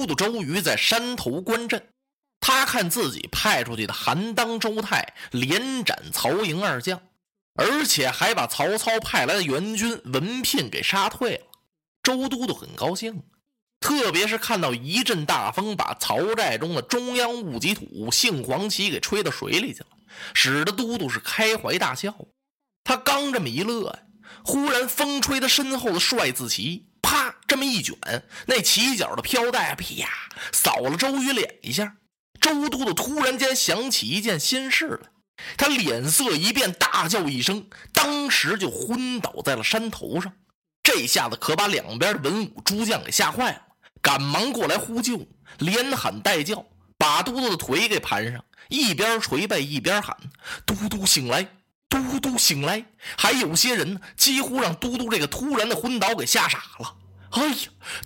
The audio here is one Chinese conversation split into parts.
都督周瑜在山头观阵，他看自己派出去的韩当、周泰连斩曹营二将，而且还把曹操派来的援军文聘给杀退了。周都督很高兴，特别是看到一阵大风把曹寨中的中央戊己土杏黄旗给吹到水里去了，使得都督是开怀大笑。他刚这么一乐呀，忽然风吹他身后的帅字旗，这么一卷，那起角的飘带啪扫了周瑜脸一下。周都督突然间想起一件心事来，他脸色一变，大叫一声，当时就昏倒在了山头上。这下子可把两边的文武诸将给吓坏了，赶忙过来呼救，连喊带叫，把都督的腿给盘上，一边捶背一边喊：“都督醒来，都督醒来！”还有些人，几乎让都督这个突然的昏倒给吓傻了。哎呀，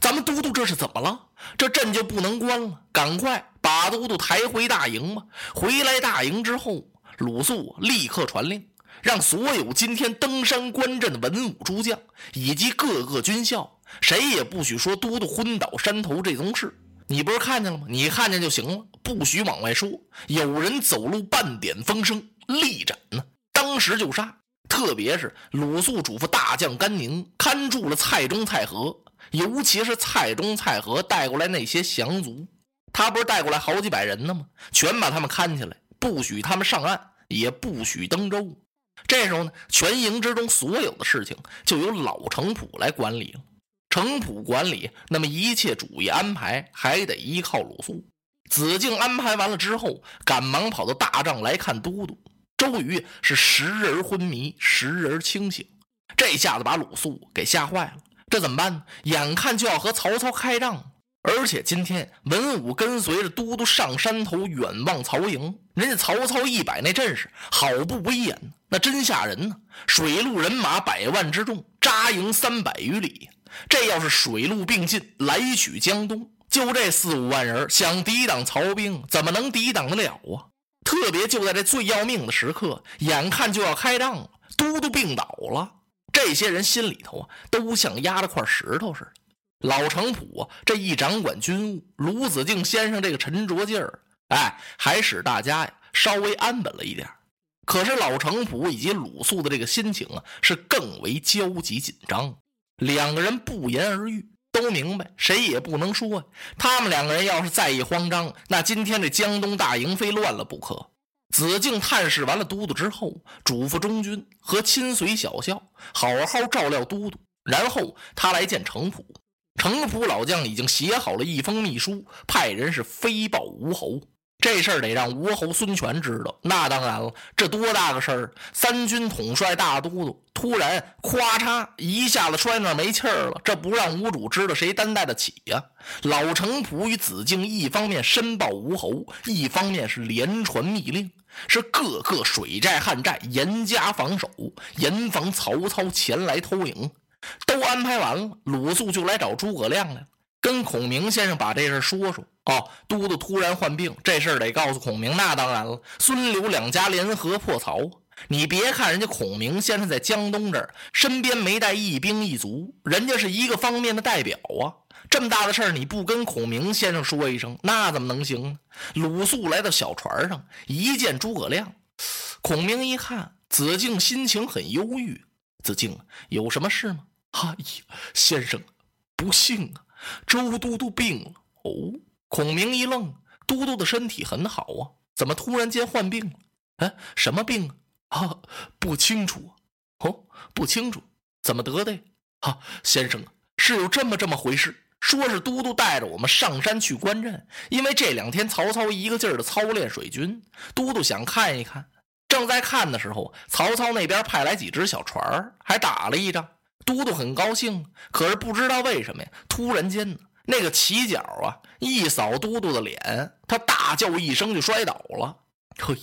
咱们都督这是怎么了？这阵就不能关了，赶快把都督抬回大营吧！回来大营之后，鲁肃立刻传令。让所有今天登山观阵的文武诸将以及各个军校，谁也不许说都督昏倒山头这宗事。你不是看见了吗？你看见就行了，不许往外说。有人走路半点风声，立斩呢，当时就杀。特别是鲁肃嘱咐大将甘宁看住了蔡中、蔡和，尤其是蔡中、蔡和带过来那些降卒，他不是带过来好几百人呢吗？全把他们看起来，不许他们上岸，也不许登舟。这时候呢，全营之中所有的事情就由老程普来管理了。程普管理，那么一切主意安排还得依靠鲁肃。子敬安排完了之后，赶忙跑到大帐来看都督。周瑜是时而昏迷，时而清醒，这下子把鲁肃给吓坏了。这怎么办呢？眼看就要和曹操开仗。而且今天文武跟随着都督上山头远望曹营，人家曹操一摆那阵势，好不威严，那真吓人呢！水陆人马百万之众扎营三百余里，这要是水陆并进来取江东，就这四五万人想抵挡曹兵，怎么能抵挡得了啊？特别就在这最要命的时刻，眼看就要开仗了，都督病倒了，这些人心里头啊，都像压着块石头似的。老程普，这一掌管军务，卢子敬先生这个沉着劲儿，哎，还使大家呀稍微安稳了一点。可是老程普以及鲁肃的这个心情啊，是更为焦急紧张。两个人不言而喻，不明白，谁也不能说。他们两个人要是再一慌张，那今天这江东大营非乱了不可。子敬探视完了都督之后，嘱咐中军和亲随小校好好照料都督，然后他来见程普。程普老将已经写好了一封密书，派人是飞报吴侯。这事儿得让吴侯孙权知道。那当然了，这多大个事儿！三军统帅大都督突然咵嚓一下子摔那没气儿了，这不让吴主知道，谁担待得起呀？老程普与子敬一方面申报吴侯，一方面是连传密令，是各个水寨旱寨严加防守，严防曹操前来偷营。都安排完了，鲁肃就来找诸葛亮来了，跟孔明先生把这事说说。哦，都督突然患病，这事儿得告诉孔明。那当然了，孙刘两家联合破曹。你别看人家孔明先生在江东这儿，身边没带一兵一卒，人家是一个方面的代表啊。这么大的事儿，你不跟孔明先生说一声，那怎么能行呢？鲁肃来到小船上，一见诸葛亮，孔明一看，子敬心情很忧郁。子敬，有什么事吗？哎呀，先生，不幸啊，周都督病了。哦，孔明一愣，都督的身体很好啊，怎么突然间患病了？哎，什么病啊？啊，不清楚。哦，不清楚，怎么得的呀？啊，先生啊，是有这么这么回事。说是都督带着我们上山去观阵，因为这两天曹操一个劲儿的操练水军，都督想看一看。正在看的时候，曹操那边派来几只小船还打了一仗。都督很高兴，可是不知道为什么呀，突然间，那个旗角啊一扫都督的脸，他大叫一声就摔倒了。嘿，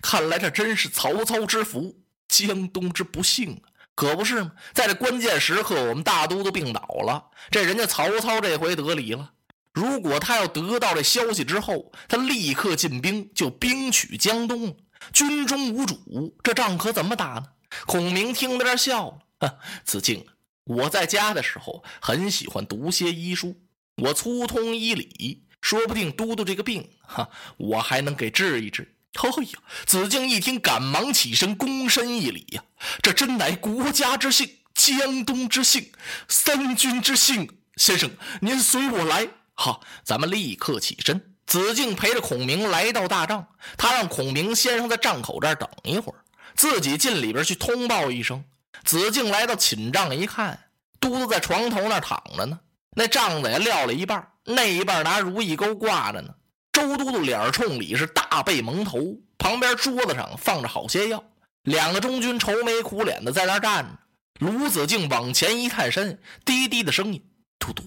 看来这真是曹操之福，江东之不幸啊！可不是吗？在这关键时刻，我们大都督病倒了，这人家曹操这回得理了。如果他要得到这消息之后，他立刻进兵，就兵取江东，军中无主，这仗可怎么打呢？孔明听在这笑了。子敬，我在家的时候很喜欢读些医书。我粗通医理，说不定都督这个病，哈，我还能给治一治。哎呀！子敬一听，赶忙起身，躬身一礼呀，这真乃国家之幸，江东之幸，三军之幸。先生，您随我来。好，咱们立刻起身。子敬陪着孔明来到大帐，他让孔明先生在帐口这儿等一会儿，自己进里边去通报一声。子敬来到寝帐一看，都督在床头那躺着呢，那帐子也撂了一半，那一半拿如意钩挂着呢。周都督脸冲里是大背蒙头，旁边桌子上放着好些药，两个中军愁眉苦脸的在那站着。卢子敬往前一探身，低低的声音：“都督，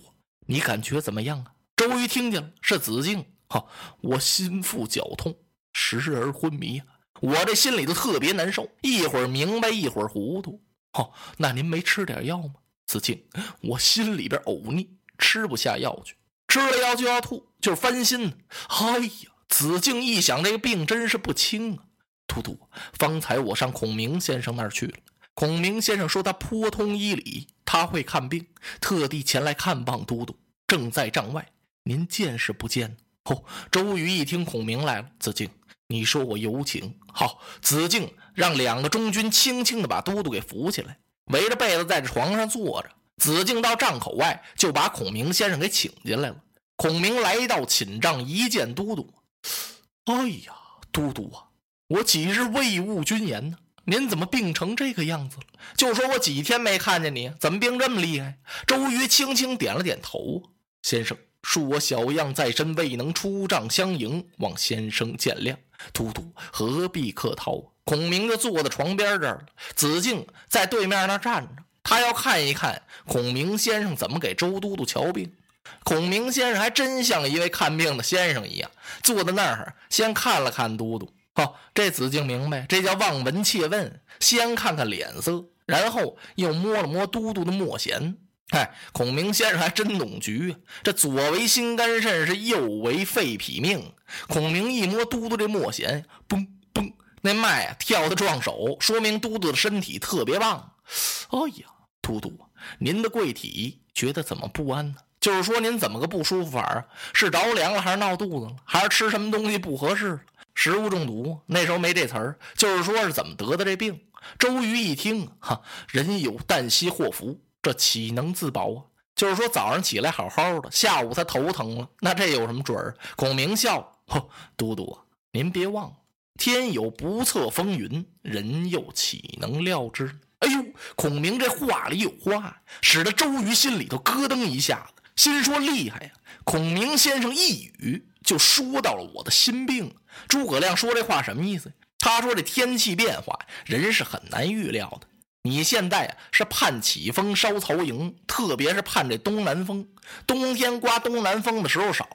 你感觉怎么样啊？”周瑜听见了，是子敬。哈，我心腹绞痛，时而昏迷，我这心里头特别难受，一会儿明白，一会儿糊涂。哦，那您没吃点药吗？子敬，我心里边呕逆，吃不下药去，吃了药就要吐，就是翻心。哎呀，子敬一想，这个病真是不轻啊。都督，方才我上孔明先生那儿去了，孔明先生说他颇通医理，他会看病，特地前来看望都督，正在帐外，您见是不见呢？哦，周瑜一听孔明来了，子敬，你说我有请。好，子敬让两个中军轻轻的把都督给扶起来，围着被子在床上坐着。子敬到帐口外，就把孔明先生给请进来了。孔明来到寝帐，一见都督，哎呀，都督啊，我几日未务军言呢？您怎么病成这个样子了？就说我几天没看见你，怎么病这么厉害？周瑜轻轻点了点头，先生。恕我小样在身，未能出帐相迎，望先生见谅。都督何必客套？孔明就坐在床边这儿，子敬在对面那站着，他要看一看孔明先生怎么给周都督瞧病。孔明先生还真像一位看病的先生一样，坐在那儿先看了看都督。哦，这子敬明白，这叫望闻切问，先看看脸色，然后又摸了摸都督的墨弦。哎，孔明先生还真懂局！这左为心肝肾，是右为肺脾命。孔明一摸都督这墨弦，嘣嘣，那脉啊跳的撞手，说明都督的身体特别棒。哎呀，都督，您的贵体觉得怎么不安呢？就是说您怎么个不舒服法啊？是着凉了，还是闹肚子了，还是吃什么东西不合适？食物中毒？那时候没这词儿，就是说是怎么得的这病。周瑜一听，哈，人有旦夕祸福。这岂能自保啊？就是说早上起来好好的，下午他头疼了，那这有什么准儿？孔明笑：“呵，都督啊，您别忘了，天有不测风云，人又岂能料之？”哎呦，孔明这话里有话，使得周瑜心里头咯噔一下子，心说厉害呀！孔明先生一语就说到了我的心病。诸葛亮说这话什么意思？他说这天气变化，人是很难预料的。你现在是盼起风烧曹营，特别是盼这东南风。冬天刮东南风的时候少，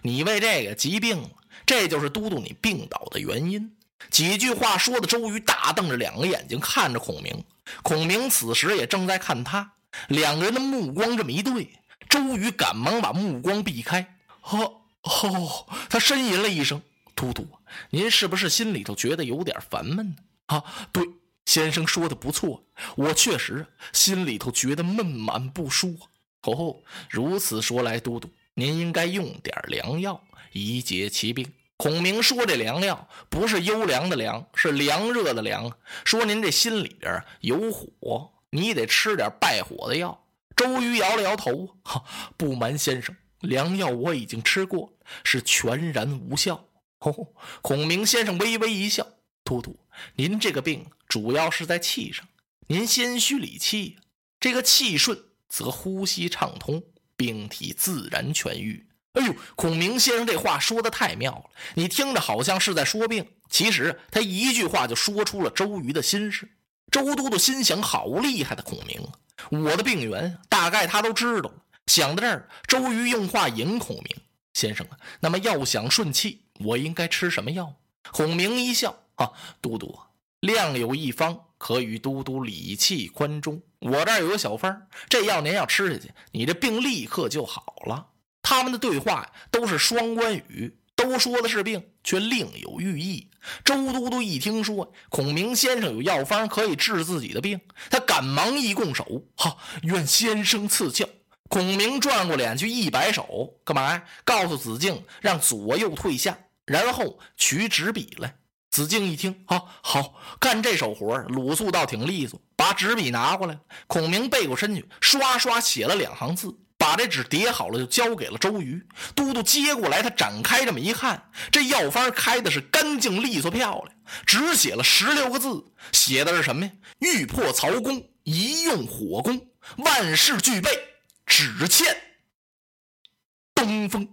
你为这个疾病了，这就是都督你病倒的原因。几句话说的，周瑜大瞪着两个眼睛看着孔明。孔明此时也正在看他，两个人的目光这么一对，周瑜赶忙把目光避开。哦哦，他呻吟了一声：“都督，您是不是心里头觉得有点烦闷呢？”啊，对。先生说的不错，我确实心里头觉得闷满不舒。哦，如此说来，都督您应该用点良药以解其病。孔明说：“这良药不是优良的良，是凉热的凉。说您这心里边有火，你得吃点败火的药。”周瑜摇了摇头：“哈，不瞒先生，良药我已经吃过，是全然无效。”哦，孔明先生微微一笑：“都督，您这个病……”主要是在气上，您先虚理气，这个气顺则呼吸畅通，病体自然痊愈。哎呦，孔明先生这话说的太妙了，你听着好像是在说病，其实他一句话就说出了周瑜的心事。周都督心想：好厉害的孔明啊！我的病源大概他都知道了。想到这儿，周瑜用话引孔明先生啊，那么要想顺气，我应该吃什么药？孔明一笑：啊，都督。量有一方，可与都督理气宽中。我这儿有个小方，这药您要吃下去，你这病立刻就好了。他们的对话都是双关语，都说的是病，却另有寓意。周都督一听说孔明先生有药方可以治自己的病，他赶忙一拱手：“哈，愿先生赐教。”孔明转过脸去一摆手，干嘛呀？告诉子敬让左右退下，然后取纸笔来。子敬一听，啊，好干这手活鲁肃倒挺利索，把纸笔拿过来。孔明背过身去，刷刷写了两行字，把这纸叠好了，就交给了周瑜。都督接过来，他展开这么一看，这药方开的是干净利索漂亮，只写了十六个字，写的是什么呀？欲破曹公，一用火攻，万事俱备。只欠东风。